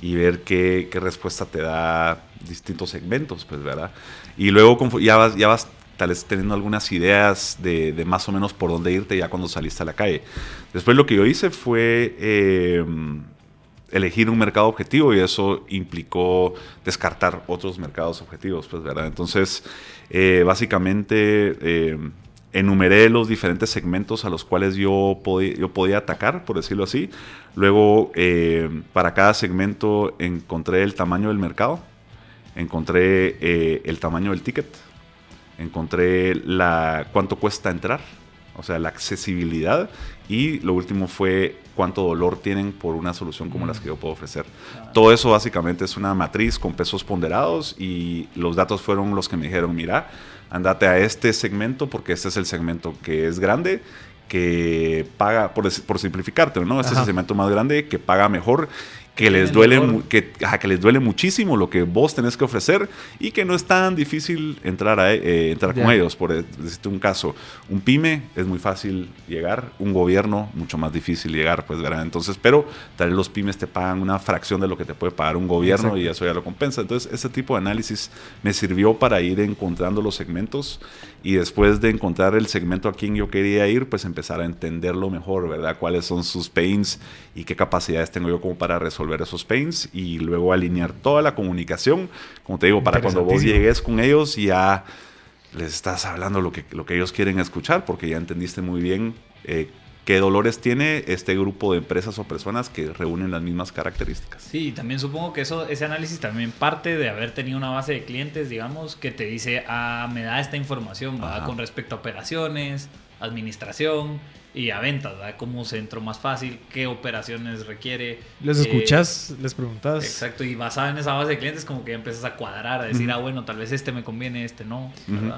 y ver qué, qué respuesta te da distintos segmentos, pues, ¿verdad? Y luego ya vas, ya vas tal vez teniendo algunas ideas de, más o menos por dónde irte ya cuando saliste a la calle. Después lo que yo hice fue elegir un mercado objetivo y eso implicó descartar otros mercados objetivos, pues, ¿verdad? Entonces, eh, básicamente eh, enumeré los diferentes segmentos a los cuales yo, yo podía atacar, por decirlo así. Luego, eh, para cada segmento encontré el tamaño del mercado, encontré el tamaño del ticket, encontré la, cuánto cuesta entrar, o sea, la accesibilidad y lo último fue cuánto dolor tienen por una solución como las que yo puedo ofrecer. Todo eso básicamente es una matriz con pesos ponderados y los datos fueron los que me dijeron, mira, andate a este segmento porque este es el segmento que es grande que paga, por, por simplificarte, ¿no? Este es el segmento más grande que paga mejor que les duele que, que, les duele muchísimo lo que vos tenés que ofrecer y que no es tan difícil entrar a eh, entrar con ellos. Por decirte un caso un pyme es muy fácil llegar un gobierno mucho más difícil llegar pues ¿verdad? entonces pero tal vez los pymes te pagan una fracción de lo que te puede pagar un gobierno y eso ya lo compensa. Entonces ese tipo de análisis me sirvió para ir encontrando los segmentos y después de encontrar el segmento a quien yo quería ir pues empezar a entenderlo mejor verdad cuáles son sus pains y qué capacidades tengo yo como para resolver ver esos pains y luego alinear toda la comunicación, como te digo, para cuando vos llegues con ellos ya les estás hablando lo que, lo que ellos quieren escuchar, porque ya entendiste muy bien eh, qué dolores tiene este grupo de empresas o personas que reúnen las mismas características. Sí, también supongo que eso, ese análisis también parte de haber tenido una base de clientes, digamos, que te dice, ah, me da esta información ¿va? con respecto a operaciones, administración, y a ventas, ¿verdad? ¿Cómo se entró más fácil? ¿Qué operaciones requiere? ¿Les escuchas? ¿Les preguntas? Exacto, y basado en esa base de clientes como que ya empiezas a cuadrar, a decir, ah, bueno, tal vez este me conviene, este no.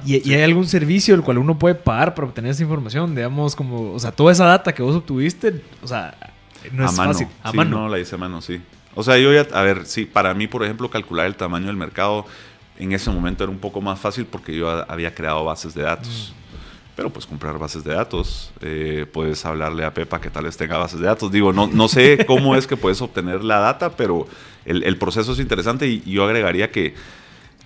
¿Y, hay algún servicio el cual uno puede pagar para obtener esa información? Digamos, como, o sea, toda esa data que vos obtuviste, o sea, no es fácil. A mano. No, la hice a mano, sí. O sea, yo ya, a ver, sí, para mí, por ejemplo, calcular el tamaño del mercado en ese momento era un poco más fácil porque yo había creado bases de datos. Mm pero pues comprar bases de datos, eh, puedes hablarle a Pepa que tal vez tenga bases de datos. Digo, no, no sé cómo es que puedes obtener la data, pero el, proceso es interesante y, yo agregaría que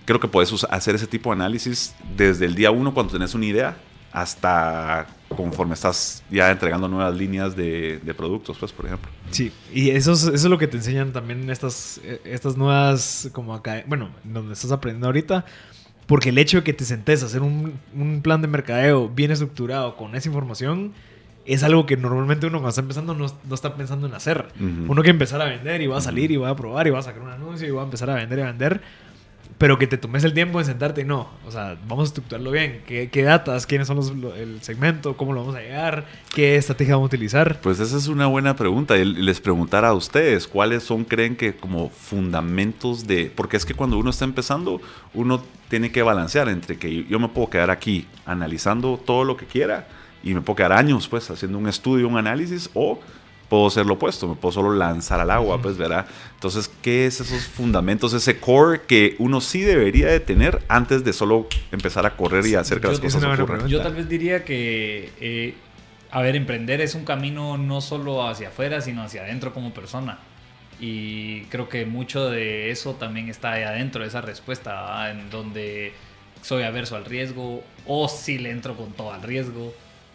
creo que puedes hacer ese tipo de análisis desde el día uno cuando tenés una idea hasta conforme estás ya entregando nuevas líneas de, productos, pues, por ejemplo. Sí, y eso es, eso es lo que te enseñan también estas, estas nuevas, como acá, bueno, donde estás aprendiendo ahorita, porque el hecho de que te sentes a hacer un, un, plan de mercadeo bien estructurado con esa información es algo que normalmente uno cuando está empezando no, no está pensando en hacer. Uno que empezar a vender y va a salir y va a probar y va a sacar un anuncio y va a empezar a vender y a vender pero que te tomes el tiempo de sentarte y no. O sea, vamos a estructurarlo bien. ¿Qué, qué datas? ¿Quiénes son los, el segmento? ¿Cómo lo vamos a llegar? ¿Qué estrategia vamos a utilizar? Pues esa es una buena pregunta. Y les preguntara a ustedes, ¿cuáles son, creen que como fundamentos de... Porque es que cuando uno está empezando, uno tiene que balancear entre que yo me puedo quedar aquí analizando todo lo que quiera y me puedo quedar años pues haciendo un estudio, un análisis o puedo ser lo opuesto, me puedo solo lanzar al agua, pues, ¿verdad? Entonces, ¿qué es esos fundamentos, ese core que uno sí debería de tener antes de solo empezar a correr y hacer que las cosas ocurran? Yo tal vez diría que, eh, a ver, emprender es un camino no solo hacia afuera, sino hacia adentro como persona. Y creo que mucho de eso también está ahí adentro, esa respuesta, en donde soy averso al riesgo o si le entro con todo al riesgo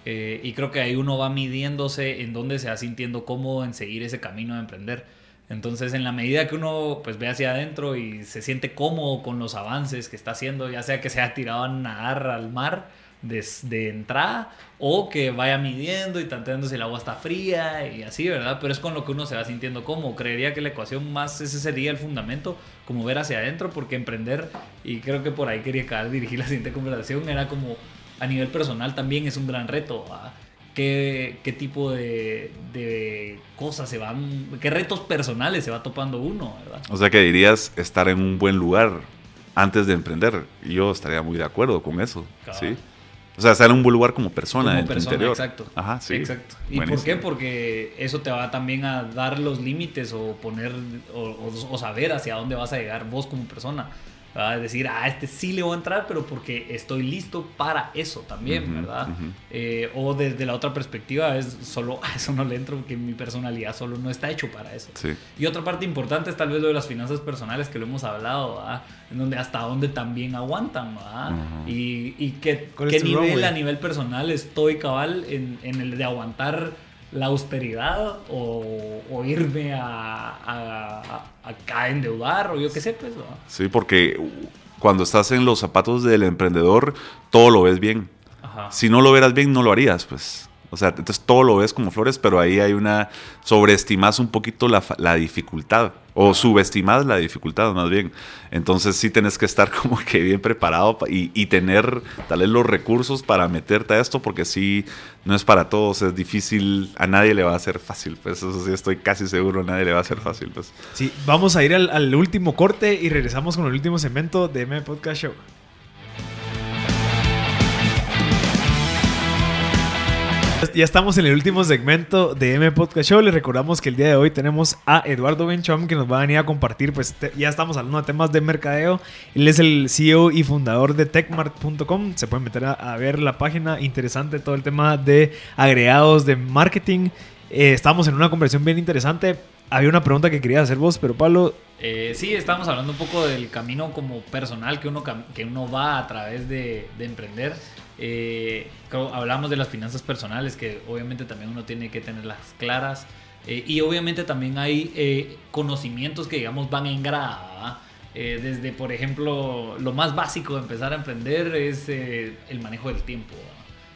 eh, y creo que ahí uno va midiéndose en dónde se va sintiendo cómodo en seguir ese camino de emprender. Entonces, en la medida que uno pues ve hacia adentro y se siente cómodo con los avances que está haciendo, ya sea que se haya tirado a nadar al mar de, entrada o que vaya midiendo y tanteando si el agua está fría y así, ¿verdad? Pero es con lo que uno se va sintiendo cómodo. Creería que la ecuación más, ese sería el fundamento, como ver hacia adentro, porque emprender, y creo que por ahí quería acabar dirigir la siguiente conversación, era como a nivel personal también es un gran reto. ¿Qué, qué, tipo de, de, cosas se van, qué retos personales se va topando uno, ¿verdad? O sea que dirías estar en un buen lugar antes de emprender. Yo estaría muy de acuerdo con eso, ¿sí? O sea, estar en un buen lugar como persona en tu interior. Exacto. Ajá, sí. Exacto. ¿Y por qué? Porque eso te va también a dar los límites o poner o, o saber hacia dónde vas a llegar vos como persona. Es decir, a este sí le voy a entrar, pero porque estoy listo para eso también, ¿verdad? Eh, o desde la otra perspectiva es solo a eso no le entro porque mi personalidad solo no está hecho para eso. Y otra parte importante es tal vez lo de las finanzas personales que lo hemos hablado, ¿verdad? En donde hasta dónde también aguantan, ¿verdad? Y, y qué, qué nivel a nivel personal estoy cabal en, en el de aguantar la austeridad o, irme a, a, endeudar o yo qué sé, pues. Sí, porque cuando estás en los zapatos del emprendedor, todo lo ves bien. Si no lo vieras bien, no lo harías, pues. O sea, entonces todo lo ves como flores, pero ahí hay una. sobreestimas un poquito la, la dificultad. O subestimas la dificultad, más bien. Entonces sí tenés que estar como que bien preparado y, y, tener tal vez los recursos para meterte a esto, porque sí, no es para todos, es difícil, a nadie le va a ser fácil. Pues eso sí, estoy casi seguro, a nadie le va a ser fácil. Pues. Sí, vamos a ir al, al último corte y regresamos con el último segmento de M Podcast Show. Ya estamos en el último segmento de M Podcast Show. Les recordamos que el día de hoy tenemos a Eduardo Benchom que nos va a venir a compartir. Pues ya estamos hablando de temas de mercadeo. Él es el CEO y fundador de techmart.com. Se pueden meter a, ver la página. Interesante todo el tema de agregados de marketing. Eh, estamos en una conversación bien interesante. Había una pregunta que quería hacer vos, pero Pablo. Eh, sí, estamos hablando un poco del camino como personal que uno, que uno va a través de emprender. Eh, hablamos de las finanzas personales, que obviamente también uno tiene que tenerlas claras. Eh, y obviamente también hay eh, conocimientos que, digamos, van en grada. Eh, desde, por ejemplo, lo más básico de empezar a emprender es el manejo del tiempo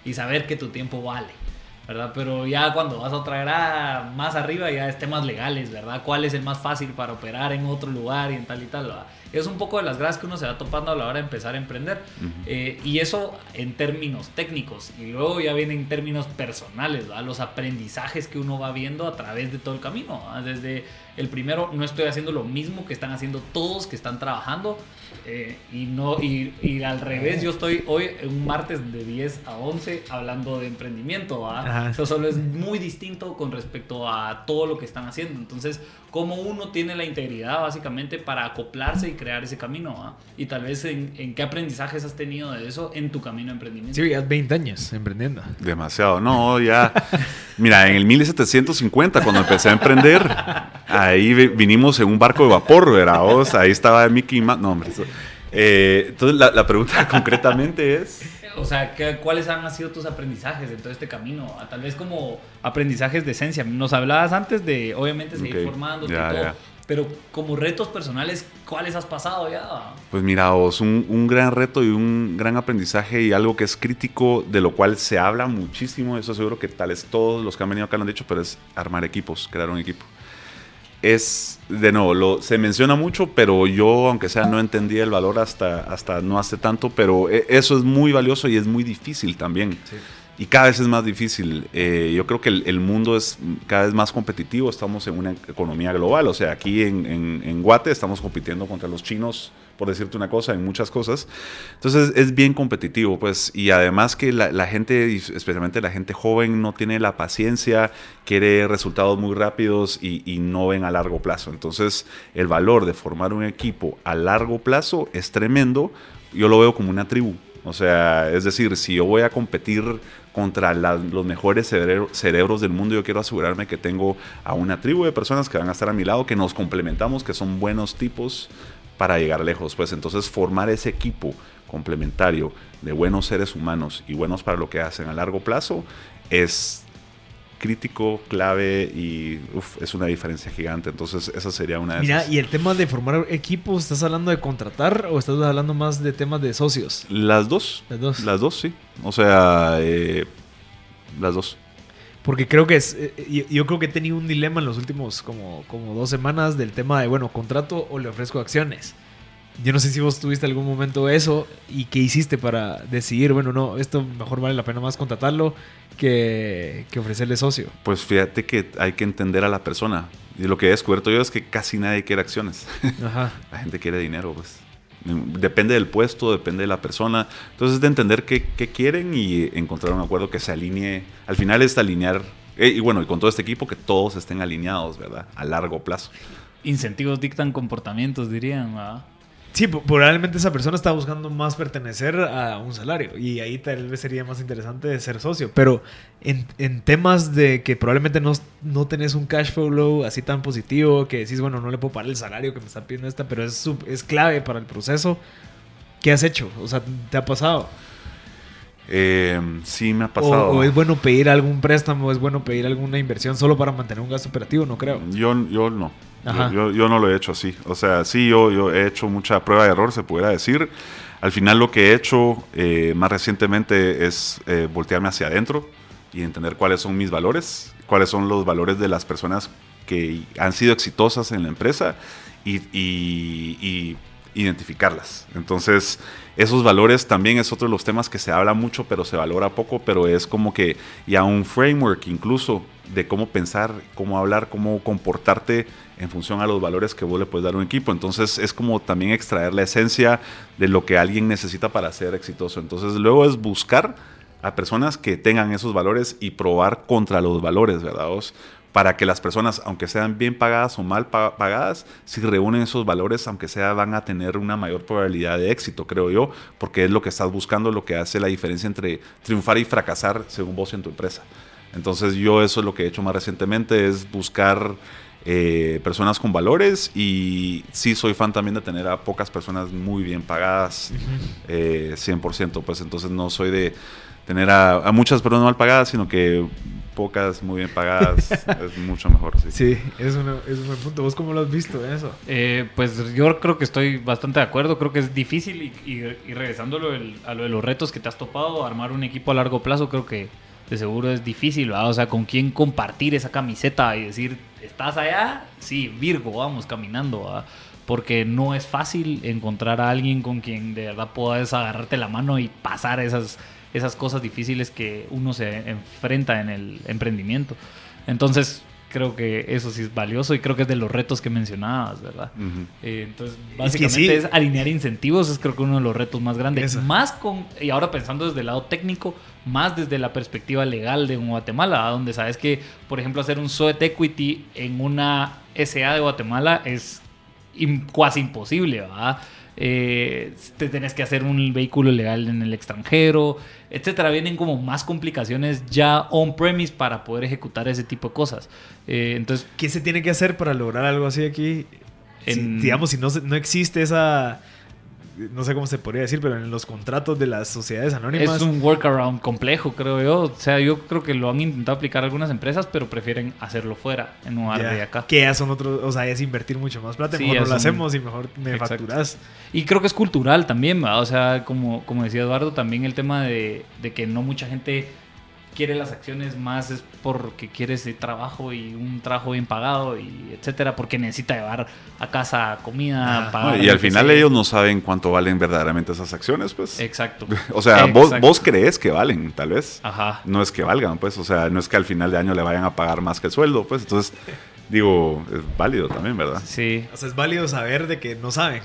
y saber que tu tiempo vale. ¿verdad? Pero ya cuando vas a otra grada más arriba ya es temas legales, ¿verdad? ¿Cuál es el más fácil para operar en otro lugar y en tal y tal? Es un poco de las gradas que uno se va topando a la hora de empezar a emprender. Eh, y eso en términos técnicos. Y luego ya vienen en términos personales, los aprendizajes que uno va viendo a través de todo el camino. Desde el primero, no estoy haciendo lo mismo que están haciendo todos que están trabajando. Eh, y, no, y, y, al revés, yo estoy hoy un martes de 10 a 11 hablando de emprendimiento. Eso solo es muy distinto con respecto a todo lo que están haciendo. Entonces, cómo uno tiene la integridad básicamente para acoplarse y crear ese camino. Y tal vez en, qué aprendizajes has tenido de eso en tu camino de emprendimiento. Sí, ya 20 años emprendiendo. Demasiado, no, ya. Mira, en el 1750, cuando empecé a emprender, ahí vinimos en un barco de vapor, ¿verdad? ahí estaba Mickey Mouse. No, hombre. Eh, entonces, la pregunta concretamente es o sea, ¿cuáles han sido tus aprendizajes en todo este camino? Tal vez como aprendizajes de esencia. Nos hablabas antes de, obviamente, seguir formando formándote y todo. Pero como retos personales, ¿cuáles has pasado ya? Pues mira, un, un gran reto y un gran aprendizaje y algo que es crítico, de lo cual se habla muchísimo, eso seguro que tales todos los que han venido acá lo han dicho, pero es armar equipos, crear un equipo es, de nuevo, lo, se menciona mucho, pero yo, aunque sea, no entendía el valor hasta, hasta no hace tanto, pero e, eso es muy valioso y es muy difícil también. Y cada vez es más difícil. Eh, yo creo que el, mundo es cada vez más competitivo, estamos en una economía global, o sea, aquí en, en, en Guate estamos compitiendo contra los chinos por decirte una cosa, en muchas cosas. Entonces es bien competitivo, pues, y además que la, gente, especialmente la gente joven, no tiene la paciencia, quiere resultados muy rápidos y, no ven a largo plazo. Entonces el valor de formar un equipo a largo plazo es tremendo. Yo lo veo como una tribu. O sea, es decir, si yo voy a competir contra los mejores cerebros del mundo, yo quiero asegurarme que tengo a una tribu de personas que van a estar a mi lado, que nos complementamos, que son buenos tipos, para llegar lejos. Pues entonces formar ese equipo complementario de buenos seres humanos y buenos para lo que hacen a largo plazo es crítico, clave y es una diferencia gigante. Entonces, esa sería una de Mira, y el tema de formar equipos, ¿estás hablando de contratar o estás hablando más de temas de socios? Las dos. Las dos. Las dos, sí. O sea, eh, las dos. Porque creo que es. Eh, yo, creo que he tenido un dilema en los últimos como, como dos semanas del tema de, bueno, contrato o le ofrezco acciones. Yo no sé si vos tuviste algún momento eso y qué hiciste para decidir, bueno, no, esto mejor vale la pena más contratarlo que, que ofrecerle socio. Pues fíjate que hay que entender a la persona. Y lo que he descubierto yo es que casi nadie quiere acciones. Ajá. la gente quiere dinero, pues. Depende del puesto, depende de la persona. Entonces, de entender qué, quieren y encontrar un acuerdo que se alinee. Al final es alinear, eh, y bueno, y con todo este equipo, que todos estén alineados, ¿verdad? A largo plazo. Incentivos dictan comportamientos, dirían, ¿verdad? Sí, probablemente esa persona está buscando más pertenecer a un salario y ahí tal vez sería más interesante ser socio. Pero en, en temas de que probablemente no, no tenés un cash flow así tan positivo, que decís, bueno, no le puedo pagar el salario que me está pidiendo esta, pero es, es clave para el proceso, ¿qué has hecho? O sea, ¿te ha pasado? Eh, sí, me ha pasado. O, es bueno pedir algún préstamo, es bueno pedir alguna inversión solo para mantener un gasto operativo, no creo. Yo, yo no. Yo, yo, no lo he hecho así. O sea, sí, yo, yo he hecho mucha prueba de error, se pudiera decir. Al final lo que he hecho eh, más recientemente es eh, voltearme hacia adentro y entender cuáles son mis valores, cuáles son los valores de las personas que han sido exitosas en la empresa y, y identificarlas. Entonces, esos valores también es otro de los temas que se habla mucho, pero se valora poco, pero es como que ya un framework incluso de cómo pensar, cómo hablar, cómo comportarte en función a los valores que vos le puedes dar a un equipo. Entonces es como también extraer la esencia de lo que alguien necesita para ser exitoso. Entonces luego es buscar a personas que tengan esos valores y probar contra los valores, ¿verdad? Para que las personas, aunque sean bien pagadas o mal pagadas, si reúnen esos valores, aunque sea, van a tener una mayor probabilidad de éxito, creo yo, porque es lo que estás buscando, lo que hace la diferencia entre triunfar y fracasar según vos en tu empresa. Entonces yo eso es lo que he hecho más recientemente, es buscar eh, personas con valores y sí soy fan también de tener a pocas personas muy bien pagadas, 100%, eh, pues entonces no soy de tener a, a muchas personas mal pagadas, sino que pocas muy bien pagadas es mucho mejor. Sí, sí es, un buen punto. ¿Vos cómo lo has visto eso? Eh, pues yo creo que estoy bastante de acuerdo. Creo que es difícil y, y, regresándolo a lo de los retos que te has topado, armar un equipo a largo plazo, creo que de seguro es difícil. O sea, con quién compartir esa camiseta y decir, ¿estás allá? Sí, Virgo, vamos caminando. Porque no es fácil encontrar a alguien con quien de verdad puedas agarrarte la mano y pasar esas esas cosas difíciles que uno se enfrenta en el emprendimiento. Entonces, creo que eso sí es valioso y creo que es de los retos que mencionabas, ¿verdad? Eh, entonces, básicamente es, alinear incentivos, es creo que uno de los retos más grandes. Más con, y ahora pensando desde el lado técnico, más desde la perspectiva legal de Guatemala, donde sabes que, por ejemplo, hacer un sweat equity en una SA de Guatemala es casi imposible, ¿verdad? Eh, te tenés que hacer un vehículo legal en el extranjero, etcétera. Vienen como más complicaciones ya on-premise para poder ejecutar ese tipo de cosas. Eh, entonces, ¿qué se tiene que hacer para lograr algo así aquí? digamos, si no, no existe esa no sé cómo se podría decir, pero en los contratos de las sociedades anónimas. Es un workaround complejo, creo yo. O sea, yo creo que lo han intentado aplicar algunas empresas, pero prefieren hacerlo fuera en lugar de acá. Que ya son otros, o sea, es invertir mucho más plata. mejor no lo hacemos y mejor me facturas. Y creo que es cultural también, o sea, como, como decía Eduardo, también el tema de, de que no mucha gente quiere las acciones más es porque quiere ese trabajo y un trabajo bien pagado y etcétera, porque necesita llevar a casa comida, pagar. y al final ellos no saben cuánto valen verdaderamente esas acciones, pues. Exacto. o sea, Vos, vos crees que valen, tal vez. Ajá. No es que valgan, pues. O sea, no es que al final de año le vayan a pagar más que el sueldo, pues. Entonces, digo, es válido también, ¿verdad? Sí. O sea, es válido saber de que no saben.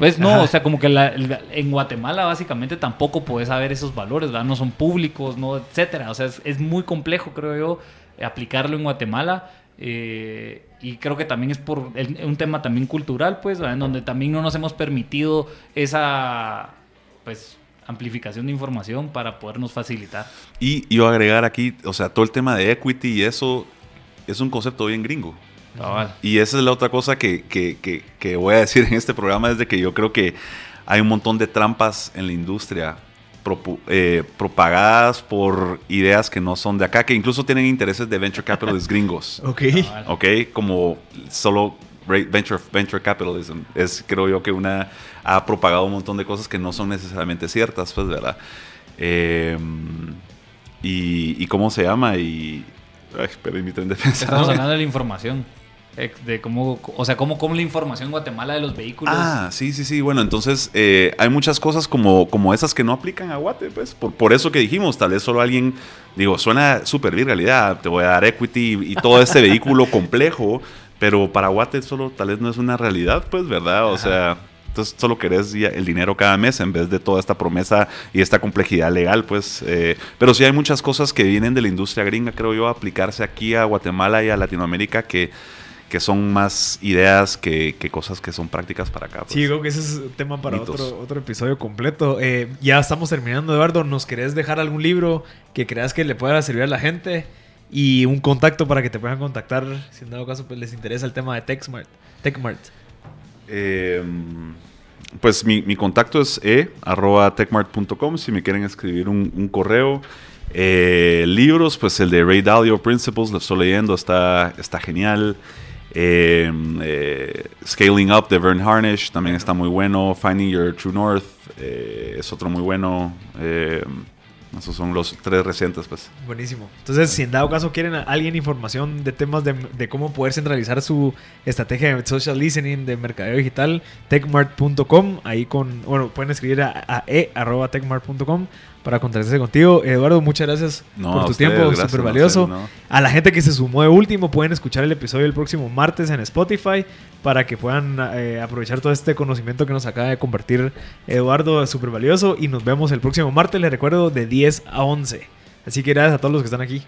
Pues no, o sea, como que en Guatemala básicamente tampoco puedes saber esos valores, ¿verdad? No son públicos, no, etcétera. O sea, es, muy complejo, creo yo, aplicarlo en Guatemala. Eh, y creo que también es por un tema también cultural, pues, en donde también no nos hemos permitido esa, pues, amplificación de información para podernos facilitar. Y yo agregar aquí, o sea, todo el tema de equity y eso es un concepto bien gringo. Y esa es la otra cosa que, que, que, voy a decir en este programa, es de que yo creo que hay un montón de trampas en la industria eh, propagadas por ideas que no son de acá, que incluso tienen intereses de venture capitalists gringos. ok. Ok, como solo venture, venture capitalism. Es, creo yo, que una ha propagado un montón de cosas que no son necesariamente ciertas, pues, ¿verdad? Em, y, y, cómo se llama, y... Ay, permítanme de pensar. Estamos hablando de la información de cómo, o sea, cómo, cómo la información en Guatemala de los vehículos. Ah, sí, sí, sí. Bueno, entonces eh, hay muchas cosas como, como esas que no aplican a Guate, pues. Por, por eso que dijimos, tal vez solo alguien, digo, suena súper bien realidad, te voy a dar equity y, todo este vehículo complejo, pero para Guate solo tal vez no es una realidad, pues, ¿verdad? O sea, entonces solo querés el dinero cada mes en vez de toda esta promesa y esta complejidad legal, pues. Eh, pero sí hay muchas cosas que vienen de la industria gringa, creo yo, a aplicarse aquí a Guatemala y a Latinoamérica que que son más ideas que, cosas que son prácticas para acá. Pues. Sí, creo que ese es tema para otro, otro episodio completo. Eh, ya estamos terminando, Eduardo. ¿Nos querés dejar algún libro que creas que le pueda servir a la gente? Y un contacto para que te puedan contactar, si en dado caso pues, les interesa el tema de TechSmart. TechMart. Eh, pues mi, contacto es e.techmart.com si me quieren escribir un, correo. Eh, libros, pues el de Ray Dalio Principles, lo estoy leyendo, está, está genial. Em, eh, Scaling Up de Vern Harnish también está muy bueno. Finding Your True North eh, es otro muy bueno. Em, esos son los tres recientes, pues. Buenísimo. Entonces, si en dado caso quieren alguien información de temas de, cómo poder centralizar su estrategia de social listening, de mercadeo digital, techmart.com, ahí con, bueno, pueden escribir a, a e.techmart.com para contactarse contigo. Eduardo, muchas gracias por tu tiempo, súper valioso. A, la gente que se sumó de último, pueden escuchar el episodio el próximo martes en Spotify para que puedan eh, aprovechar todo este conocimiento que nos acaba de compartir Eduardo, súper valioso. Y nos vemos el próximo martes, les recuerdo, de 10 a 11. Así que gracias a todos los que están aquí.